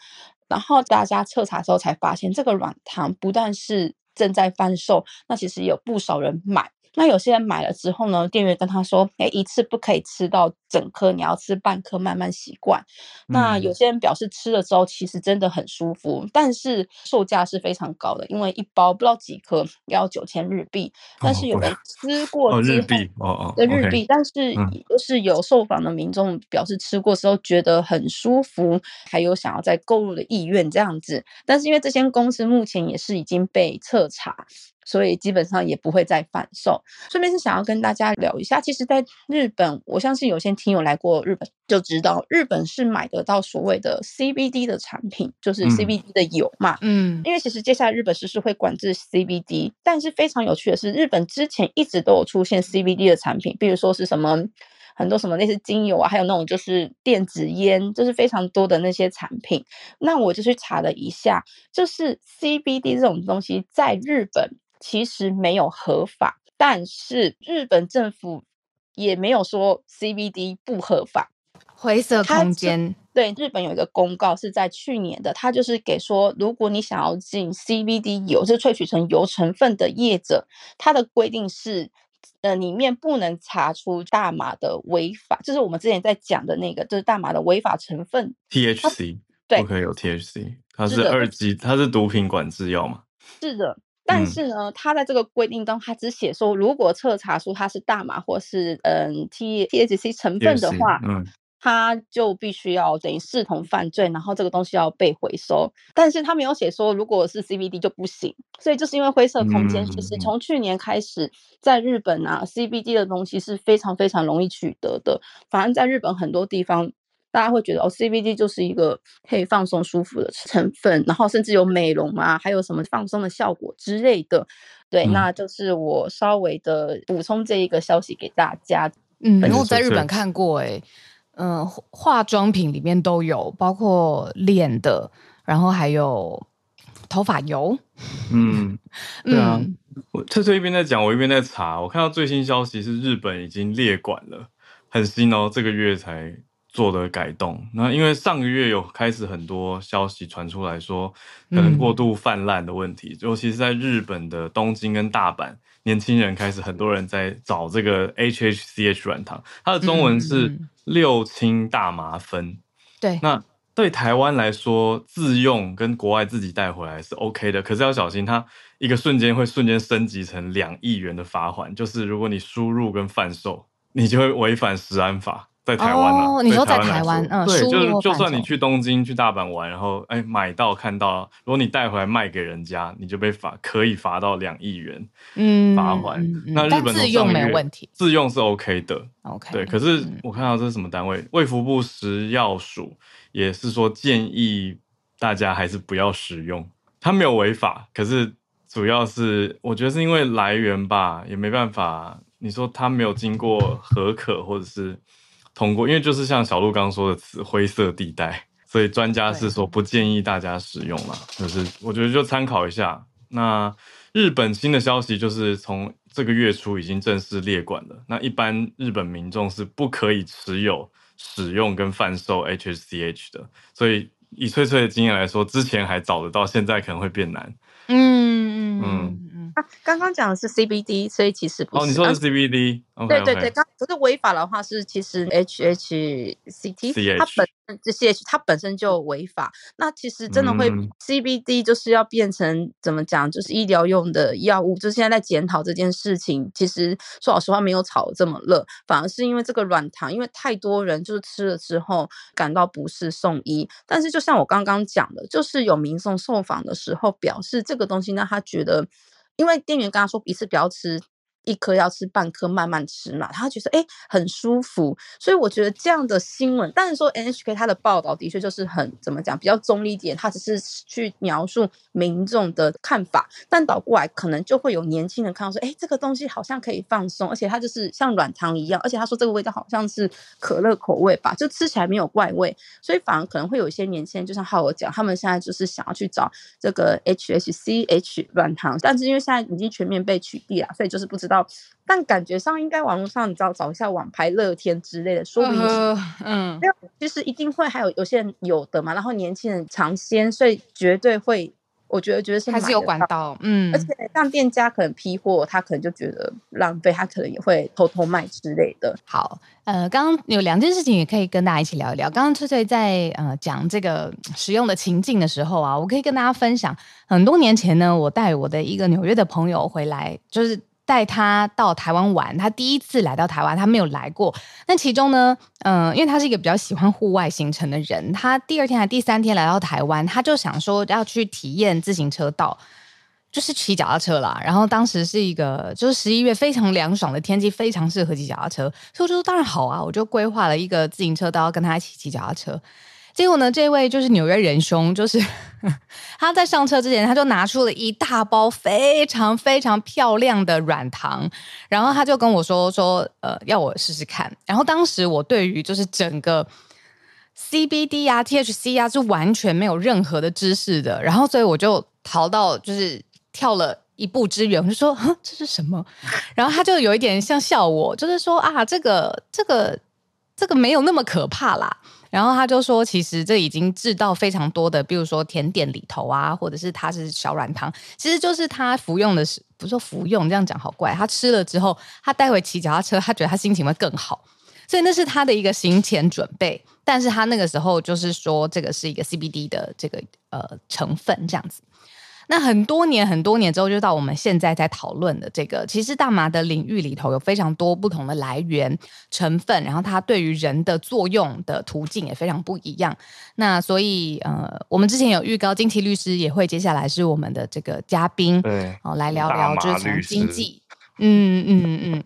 C: 然后大家彻查之后才发现，这个软糖不但是正在贩售，那其实有不少人买。那有些人买了之后呢，店员跟他说：“哎，一次不可以吃到整颗，你要吃半颗，慢慢习惯。”那有些人表示吃了之后其实真的很舒服，但是售价是非常高的，因为一包不知道几颗要九千日币。但是有人吃过日币哦日币，但是就是有受访的民众表示吃过之后觉得很舒服，还有想要再购入的意愿这样子。但是因为这间公司目前也是已经被彻查。所以基本上也不会再贩售。顺便是想要跟大家聊一下，其实在日本，我相信有些听友来过日本就知道，日本是买得到所谓的 CBD 的产品，就是 CBD 的油嘛。嗯，因为其实接下来日本是是会管制 CBD，但是非常有趣的是，日本之前一直都有出现 CBD 的产品，比如说是什么。很多什么类似精油啊，还有那种就是电子烟，就是非常多的那些产品。那我就去查了一下，就是 CBD 这种东西在日本其实没有合法，但是日本政府也没有说 CBD 不合法。
A: 灰色空间。
C: 对，日本有一个公告是在去年的，它就是给说，如果你想要进 CBD 油，就是萃取成油成分的业者，它的规定是。呃，里面不能查出大麻的违法，就是我们之前在讲的那个，就是大麻的违法成分
B: THC，对，不可以有 THC，它是二级，它是毒品管制药嘛？
C: 是的，但是呢，他在这个规定当中，他只写说，如果测查出它是大麻或是嗯 T THC 成分的话，嗯。他就必须要等于视同犯罪，然后这个东西要被回收。但是他没有写说，如果是 CBD 就不行。所以就是因为灰色空间，其实从去年开始，在日本啊，CBD 的东西是非常非常容易取得的。反正在日本很多地方，大家会觉得哦，CBD 就是一个可以放松舒服的成分，然后甚至有美容啊，还有什么放松的效果之类的。对，嗯、那就是我稍微的补充这一个消息给大家。
A: 嗯，因为我在日本看过、欸，哎。嗯，化妆品里面都有，包括脸的，然后还有头发油。
B: 嗯，(laughs) 对啊，嗯、我翠翠一边在讲，我一边在查。我看到最新消息是日本已经列管了，很新哦，这个月才做的改动。那因为上个月有开始很多消息传出来说，可能过度泛滥的问题，嗯、尤其是在日本的东京跟大阪。年轻人开始，很多人在找这个 HHCH 软糖，它的中文是六氢大麻酚。嗯、
A: 对，
B: 那对台湾来说，自用跟国外自己带回来是 OK 的，可是要小心，它一个瞬间会瞬间升级成两亿元的罚款，就是如果你输入跟贩售，你就会违反食安法。在台湾啊，oh,
A: 你说在台湾，嗯，
B: 对，就是就算你去东京、去大阪玩，然后哎买到看到，如果你带回来卖给人家，你就被罚，可以罚到两亿元，嗯，罚款。那日本
A: 自用没有问题，
B: 自用是 OK 的
A: ，OK。
B: 对，可是我看到这是什么单位？卫福部食药署也是说建议大家还是不要使用，它没有违法，可是主要是我觉得是因为来源吧，也没办法。你说它没有经过核可，或者是。通过，因为就是像小鹿刚刚说的词，灰色地带，所以专家是说不建议大家使用了。就是我觉得就参考一下。那日本新的消息就是从这个月初已经正式列管了。那一般日本民众是不可以持有、使用跟贩售 HHCH 的。所以以翠翠的经验来说，之前还找得到，现在可能会变难。嗯嗯嗯。
C: 啊，刚刚讲的是 CBD，所以其实不是。
B: 哦，你说的是 CBD？、啊、
C: 对对对，刚可是违法的话是其实 HHCT，它本身这些它本身就违法。那其实真的会 CBD 就是要变成、嗯、怎么讲，就是医疗用的药物。就现在在检讨这件事情，其实说老实话没有炒这么热，反而是因为这个软糖，因为太多人就是吃了之后感到不适送医。但是就像我刚刚讲的，就是有民众受访的时候表示这个东西呢，他觉得。因为店员跟他说一次不要吃。一颗要吃半颗，慢慢吃嘛。他觉得哎很舒服，所以我觉得这样的新闻，但是说 NHK 他的报道的确就是很怎么讲，比较中立一点，他只是去描述民众的看法。但倒过来可能就会有年轻人看到说，哎，这个东西好像可以放松，而且它就是像软糖一样，而且他说这个味道好像是可乐口味吧，就吃起来没有怪味，所以反而可能会有一些年轻人，就像浩尔讲，他们现在就是想要去找这个 HHCH 软糖，但是因为现在已经全面被取缔了，所以就是不知道。但感觉上应该网络上你知道找一下网拍乐天之类的，说不定嗯，没有，其实一定会还有有些人有的嘛，然后年轻人尝鲜，所以绝对会，我觉得觉得是还是有管道，嗯，而且像店家可能批货，他可能就觉得浪费，他可能也会偷偷卖之类的。
A: 好，呃，刚刚有两件事情也可以跟大家一起聊一聊。刚刚翠翠在呃讲这个使用的情境的时候啊，我可以跟大家分享，很多年前呢，我带我的一个纽约的朋友回来，就是。带他到台湾玩，他第一次来到台湾，他没有来过。那其中呢，嗯、因为他是一个比较喜欢户外行程的人，他第二天还第三天来到台湾，他就想说要去体验自行车道。就是骑脚踏车啦。然后当时是一个就是十一月非常凉爽的天气，非常适合骑脚踏车，所以我说当然好啊，我就规划了一个自行车道跟他一起骑脚踏车。结果呢，这位就是纽约仁兄，就是 (laughs) 他在上车之前，他就拿出了一大包非常非常漂亮的软糖，然后他就跟我说说，呃，要我试试看。然后当时我对于就是整个 CBD 啊、THC 啊是完全没有任何的知识的，然后所以我就逃到就是跳了一步之远，我就说，哼，这是什么？(laughs) 然后他就有一点像笑我，就是说啊，这个这个这个没有那么可怕啦。然后他就说，其实这已经制到非常多的，比如说甜点里头啊，或者是它是小软糖，其实就是他服用的是，不是说服用这样讲好怪，他吃了之后，他待会骑脚踏车，他觉得他心情会更好，所以那是他的一个行前准备。但是他那个时候就是说，这个是一个 CBD 的这个呃成分这样子。那很多年很多年之后，就到我们现在在讨论的这个，其实大麻的领域里头有非常多不同的来源成分，然后它对于人的作用的途径也非常不一样。那所以呃，我们之前有预告，金奇律师也会接下来是我们的这个嘉宾，对，哦，来聊聊就是从经济，嗯嗯嗯，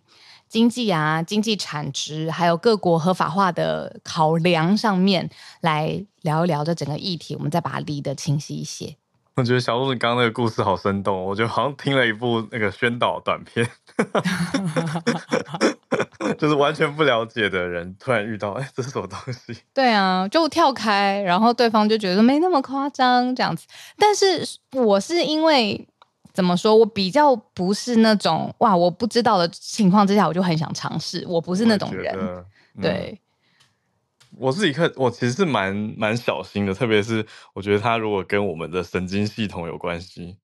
A: 经济啊，经济产值，还有各国合法化的考量上面来聊一聊这整个议题，我们再把它理得清晰一些。
B: 我觉得小鹿你刚刚那个故事好生动，我觉得好像听了一部那个宣导短片，(laughs) 就是完全不了解的人突然遇到，哎，这是什么东西？
A: 对啊，就跳开，然后对方就觉得没那么夸张这样子。但是我是因为怎么说，我比较不是那种哇，我不知道的情况之下，我就很想尝试，我不是那种人，嗯、对。
B: 我自己看，我其实是蛮蛮小心的，特别是我觉得它如果跟我们的神经系统有关系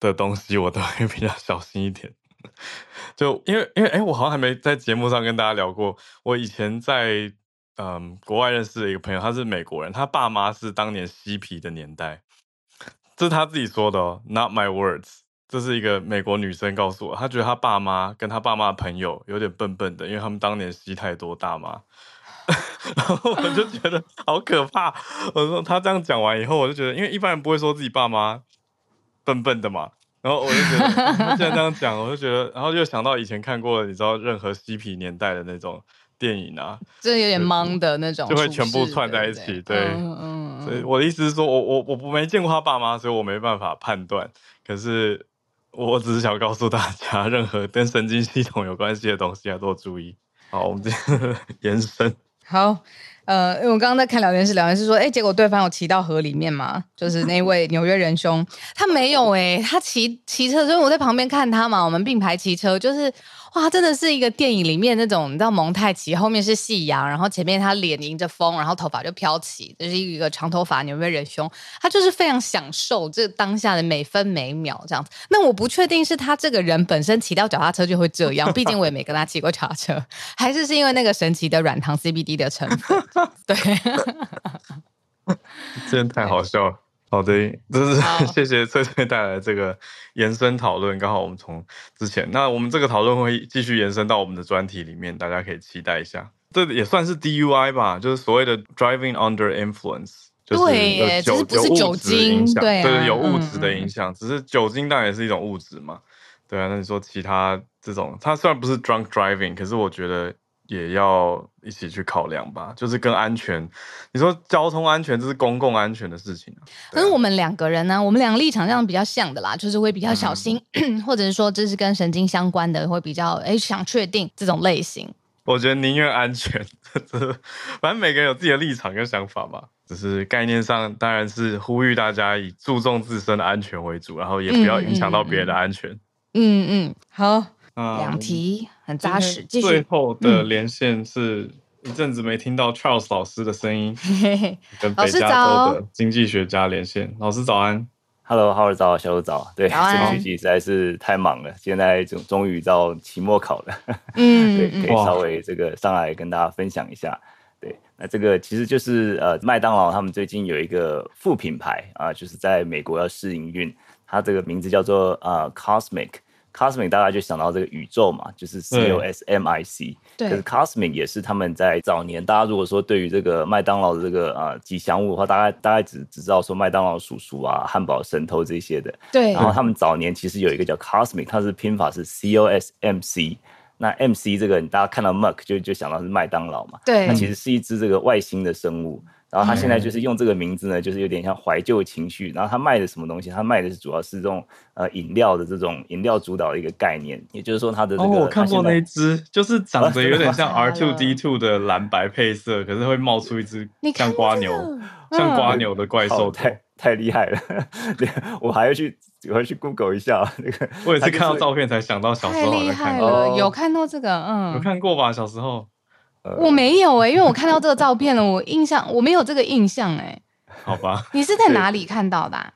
B: 的东西，我都会 (laughs) 比较小心一点。(laughs) 就因为因为哎，我好像还没在节目上跟大家聊过，我以前在嗯国外认识的一个朋友，他是美国人，他爸妈是当年嬉皮的年代，这是他自己说的哦，Not my words。这是一个美国女生告诉我，她觉得她爸妈跟她爸妈的朋友有点笨笨的，因为他们当年吸太多大麻。然后我就觉得好可怕。我说他这样讲完以后，我就觉得，因为一般人不会说自己爸妈笨笨的嘛。然后我就觉得，(laughs) 他既然这样讲，我就觉得，然后就想到以前看过，你知道，任何嬉皮年代的那种电影啊，
A: 这有点懵的那种，
B: 就会全部串在一起。对，嗯嗯。所以我的意思是说，我我我没见过他爸妈，所以我没办法判断。可是我只是想告诉大家，任何跟神经系统有关系的东西要多注意。好，我们这样 (laughs) 延伸。
A: 好，呃，因为我刚刚在看聊天室，聊天室说，哎，结果对方有骑到河里面嘛？就是那位纽约仁兄，他没有哎，他骑骑车，所以我在旁边看他嘛，我们并排骑车，就是。哇，真的是一个电影里面那种，你知道蒙太奇后面是夕阳，然后前面他脸迎着风，然后头发就飘起，这、就是一个长头发纽约仁兄，他就是非常享受这当下的每分每秒这样子。那我不确定是他这个人本身骑到脚踏车就会这样，毕竟我也没跟他骑过脚踏车，还是是因为那个神奇的软糖 CBD 的成分？(laughs) 对，(laughs)
B: 真的太好笑了。好的，这 (laughs) 是谢谢翠翠带来这个延伸讨论。刚好我们从之前，那我们这个讨论会继续延伸到我们的专题里面，大家可以期待一下。这也算是 DUI 吧，就是所谓的 driving under influence，就是有酒
A: 不是酒精，对，
B: 对，有物质的影响。只是酒精当然也是一种物质嘛，对啊。那你说其他这种，它虽然不是 drunk driving，可是我觉得。也要一起去考量吧，就是跟安全，你说交通安全，这是公共安全的事情啊。
A: 可是我们两个人呢，我们两个立场上比较像的啦，就是会比较小心，嗯、(laughs) 或者是说这是跟神经相关的，会比较哎想确定这种类型。
B: 我觉得宁愿安全，(laughs) 反正每个人有自己的立场跟想法嘛。只是概念上当然是呼吁大家以注重自身的安全为主，然后也不要影响到别人的安全。
A: 嗯嗯，嗯，好。两题很扎实。
B: 最后的连线是一阵子没听到 Charles 老师的声音，(laughs) 跟北加州的经济学家连线。老师早安
D: ，Hello，Howard 早，小鹿早。对，(laughs) 这个学期实在是太忙了，现在终终于到期末考了。嗯，(laughs) 对，可以稍微这个上来跟大家分享一下。对，那这个其实就是呃，麦当劳他们最近有一个副品牌啊，就是在美国要试营运，它这个名字叫做呃 Cosmic。Cosmic 大概就想到这个宇宙嘛，就是 C O S M I C。对。可是 Cosmic 也是他们在早年，大家如果说对于这个麦当劳的这个呃吉祥物的话，大概大概只只知道说麦当劳叔叔啊、汉堡神偷这些的。
A: 对。
D: 然后他们早年其实有一个叫 Cosmic，它是拼法是 C O S M C。那 M C 这个，大家看到 Muck 就就想到是麦当劳嘛。
A: 对。
D: 它其实是一只这个外星的生物。然后他现在就是用这个名字呢，就是有点像怀旧情绪。然后他卖的什么东西？他卖的是主要是这种呃饮料的这种饮料主导的一个概念，也就是说他的这个。
B: 哦，我看过那一只，就是长得有点像 (laughs) R two D two 的蓝白配色，可是会冒出一只像瓜牛、像瓜牛的怪兽，
D: 太太厉害了。(laughs) 我还要去，我要去 Google 一下那个。
B: 我也是看到照片才想到小时候好像看
A: 过，有看到这个，嗯，
B: 有看过吧？小时候。
A: 我没有哎、欸，因为我看到这个照片了，我印象 (laughs) 我没有这个印象哎、欸。
B: 好吧，
A: 你是在哪里看到的、啊？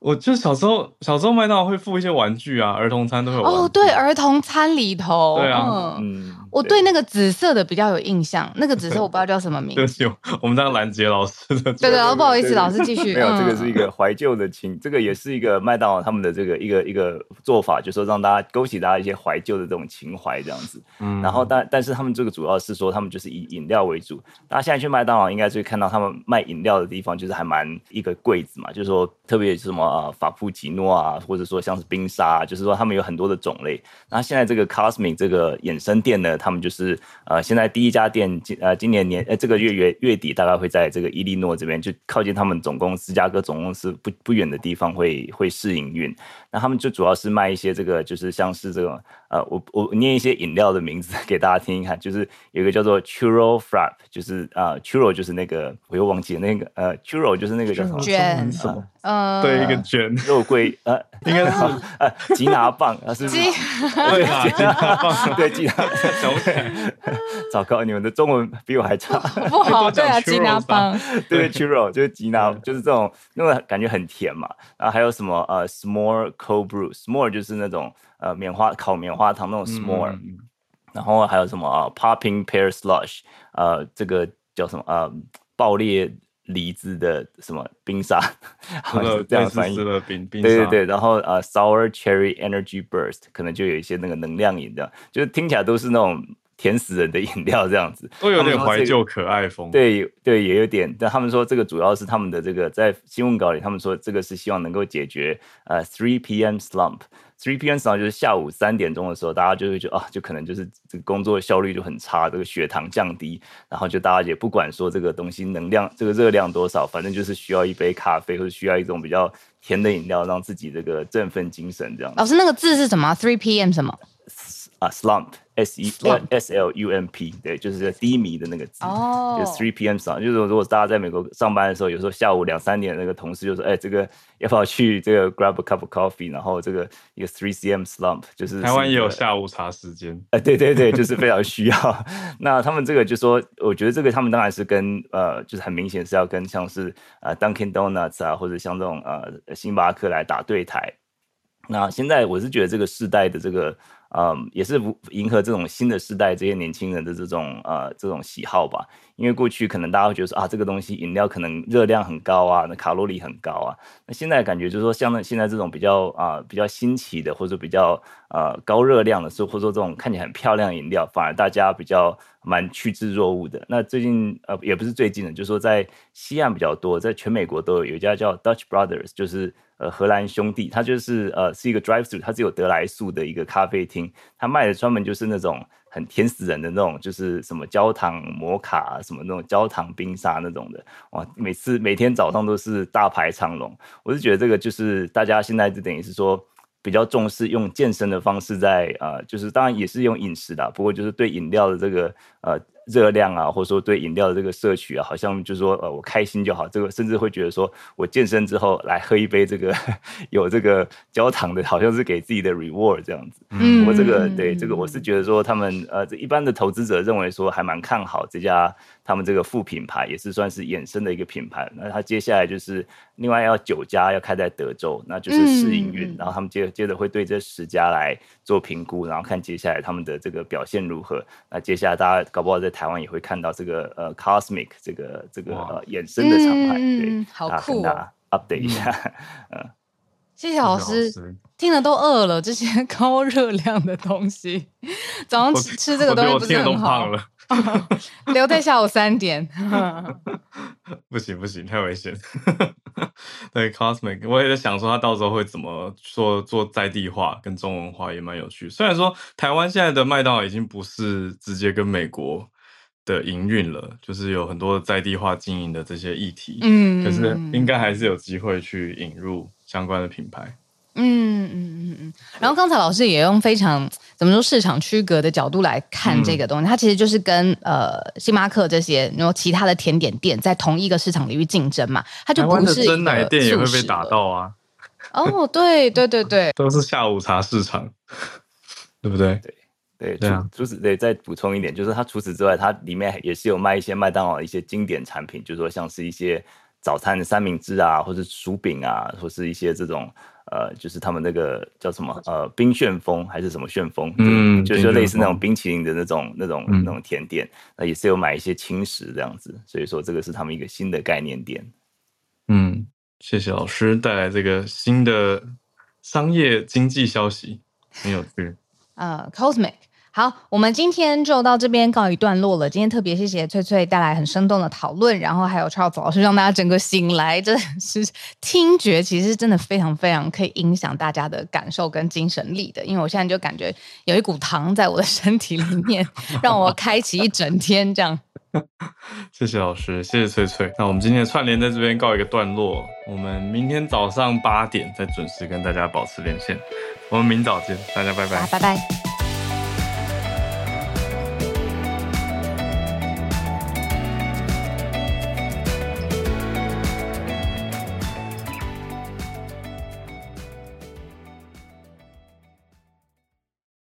B: 我就小时候，小时候麦当劳会附一些玩具啊，儿童餐都会有。哦，
A: 对，儿童餐里头，
B: 对啊，嗯。
A: 我对那个紫色的比较有印象，那个紫色我不知道 (laughs) 叫什么名字。
B: 我们当拦截老师的。
A: 对对，不好意思，老师继续。
D: 没有，这个是一个怀旧的情，这个也是一个麦当劳他们的这个一个一个做法，就是说让大家勾起大家一些怀旧的这种情怀这样子。嗯。然后但但是他们这个主要是说他们就是以饮料为主。大家现在去麦当劳应该就会看到他们卖饮料的地方，就是还蛮一个柜子嘛，就是说特别是什么啊法布奇诺啊，或者说像是冰沙，就是说他们有很多的种类。那现在这个 Cosmic 这个衍生店呢，他们就是。呃，现在第一家店今呃今年年呃这个月月月底大概会在这个伊利诺这边，就靠近他们总公司芝加哥总公司不不远的地方会会试营运。那他们就主要是卖一些这个就是像是这种呃我我念一些饮料的名字给大家听一看，就是有一个叫做 Churro Frap，就是啊、呃、Churro 就是那个我又忘记了那个呃 Churro 就是那个叫什么？
A: 卷。
B: 呃对一个卷。
D: 肉桂呃应该是。呃吉拿棒啊是
A: 吉。
B: 对啊吉拿棒。(laughs)
D: 对吉拿。小糟糕，你们的中文比我还差。
A: 不好，对啊，吉拿棒，
D: 对，churro 就是吉拿，就是这种，因为感觉很甜嘛。然后还有什么呃，s'more cold brew，s'more 就是那种呃棉花烤棉花糖那种 s'more。嗯、然后还有什么啊，popping pear slush，呃，这个叫什么呃，爆裂梨子的什么冰沙，好像是这样翻译。
B: 冰冰
D: 对对对，然后呃，sour cherry energy burst，可能就有一些那个能量饮料，就是听起来都是那种。甜死人的饮料这样子，
B: 都有点怀旧可爱风。
D: 对对，也有点。但他们说这个主要是他们的这个在新闻稿里，他们说这个是希望能够解决呃 three p.m. slump。three p.m. slump 就是下午三点钟的时候，大家就会觉得啊，就可能就是这个工作效率就很差，这个血糖降低，然后就大家也不管说这个东西能量这个热量多少，反正就是需要一杯咖啡或者需要一种比较甜的饮料，让自己这个振奋精神这样。
A: 老师，那个字是什么？three p.m. 什么？
D: 啊，slump。S E S L U M P，对，就是低迷的那个字，oh. 就 three P M slump。就是如果大家在美国上班的时候，有时候下午两三点，那个同事就说：“哎、欸，这个要不要去这个 grab a cup of coffee？” 然后这个一个 three C M slump，就是
B: 台湾也有下午茶时间。
D: 哎、呃，对对对，就是非常需要。(laughs) 那他们这个就说，我觉得这个他们当然是跟呃，就是很明显是要跟像是呃 Dunkin' Donuts 啊，或者像这种呃星巴克来打对台。那现在我是觉得这个世代的这个。嗯，也是迎合这种新的时代这些年轻人的这种呃这种喜好吧。因为过去可能大家会觉得说啊，这个东西饮料可能热量很高啊，那卡路里很高啊。那现在感觉就是说，像那现在这种比较啊、比较新奇的，或者比较呃高热量的，或者说这种看起来很漂亮饮料，反而大家比较蛮趋之若鹜的。那最近呃也不是最近的，就是说在西岸比较多，在全美国都有，有一家叫 Dutch Brothers，就是。呃，荷兰兄弟，它就是呃，是一个 drive-through，它是有得来速的一个咖啡厅，它卖的专门就是那种很甜死人的那种，就是什么焦糖摩卡，什么那种焦糖冰沙那种的，哇，每次每天早上都是大排长龙。我是觉得这个就是大家现在就等于是说比较重视用健身的方式在呃，就是当然也是用饮食的，不过就是对饮料的这个呃。热量啊，或者说对饮料的这个摄取啊，好像就是说呃，我开心就好。这个甚至会觉得说我健身之后来喝一杯这个 (laughs) 有这个焦糖的，好像是给自己的 reward 这样子。嗯，我这个对这个我是觉得说他们呃，一般的投资者认为说还蛮看好这家他们这个副品牌，也是算是衍生的一个品牌。那他接下来就是另外要九家要开在德州，那就是试营运，嗯、然后他们接接着会对这十家来做评估，然后看接下来他们的这个表现如何。那接下来大家搞不好在台湾也会看到这个呃，Cosmic 这个这个呃衍生的厂牌，对，
A: 好酷，
D: 跟大家 update 一下，嗯。
A: 谢谢老师，听了都饿了。这些 (laughs) 高热量的东西，(laughs) 早上吃吃这个东西不是很好。(laughs) 留在下午三点，
B: 不行不行，太危险。对，Cosmic，我也在想说他到时候会怎么说做在地化跟中文化也蛮有趣。虽然说台湾现在的麦当劳已经不是直接跟美国的营运了，就是有很多在地化经营的这些议题，嗯，可是应该还是有机会去引入相关的品牌。
A: 嗯嗯嗯嗯，然后刚才老师也用非常怎么说市场区隔的角度来看这个东西，嗯、它其实就是跟呃星巴克这些然后其他的甜点店在同一个市场领域竞争嘛，它就不是
B: 真奶店也会被打到啊。
A: 哦，对对对对，(laughs)
B: 都是下午茶市场，(laughs) 对不对？
D: 对对对啊。除此对，再补充一点，就是它除此之外，它里面也是有卖一些麦当劳的一些经典产品，就是说像是一些早餐的三明治啊，或者薯饼啊，或是一些这种。呃，就是他们那个叫什么呃，冰旋风还是什么旋风？嗯，就是类似那种冰淇淋的那种那种那种甜点，那也是有买一些轻食这样子，所以说这个是他们一个新的概念店。
B: 嗯，谢谢老师带来这个新的商业经济消息，很有趣。
A: 呃，Cosmic。好，我们今天就到这边告一段落了。今天特别谢谢翠翠带来很生动的讨论，然后还有 Charles 老师让大家整个醒来，真的是听觉其实真的非常非常可以影响大家的感受跟精神力的。因为我现在就感觉有一股糖在我的身体里面，让我开启一整天这样。(laughs)
B: 谢谢老师，谢谢翠翠。那我们今天的串联在这边告一个段落，我们明天早上八点再准时跟大家保持连线。我们明早见，大家拜拜，
A: 拜拜。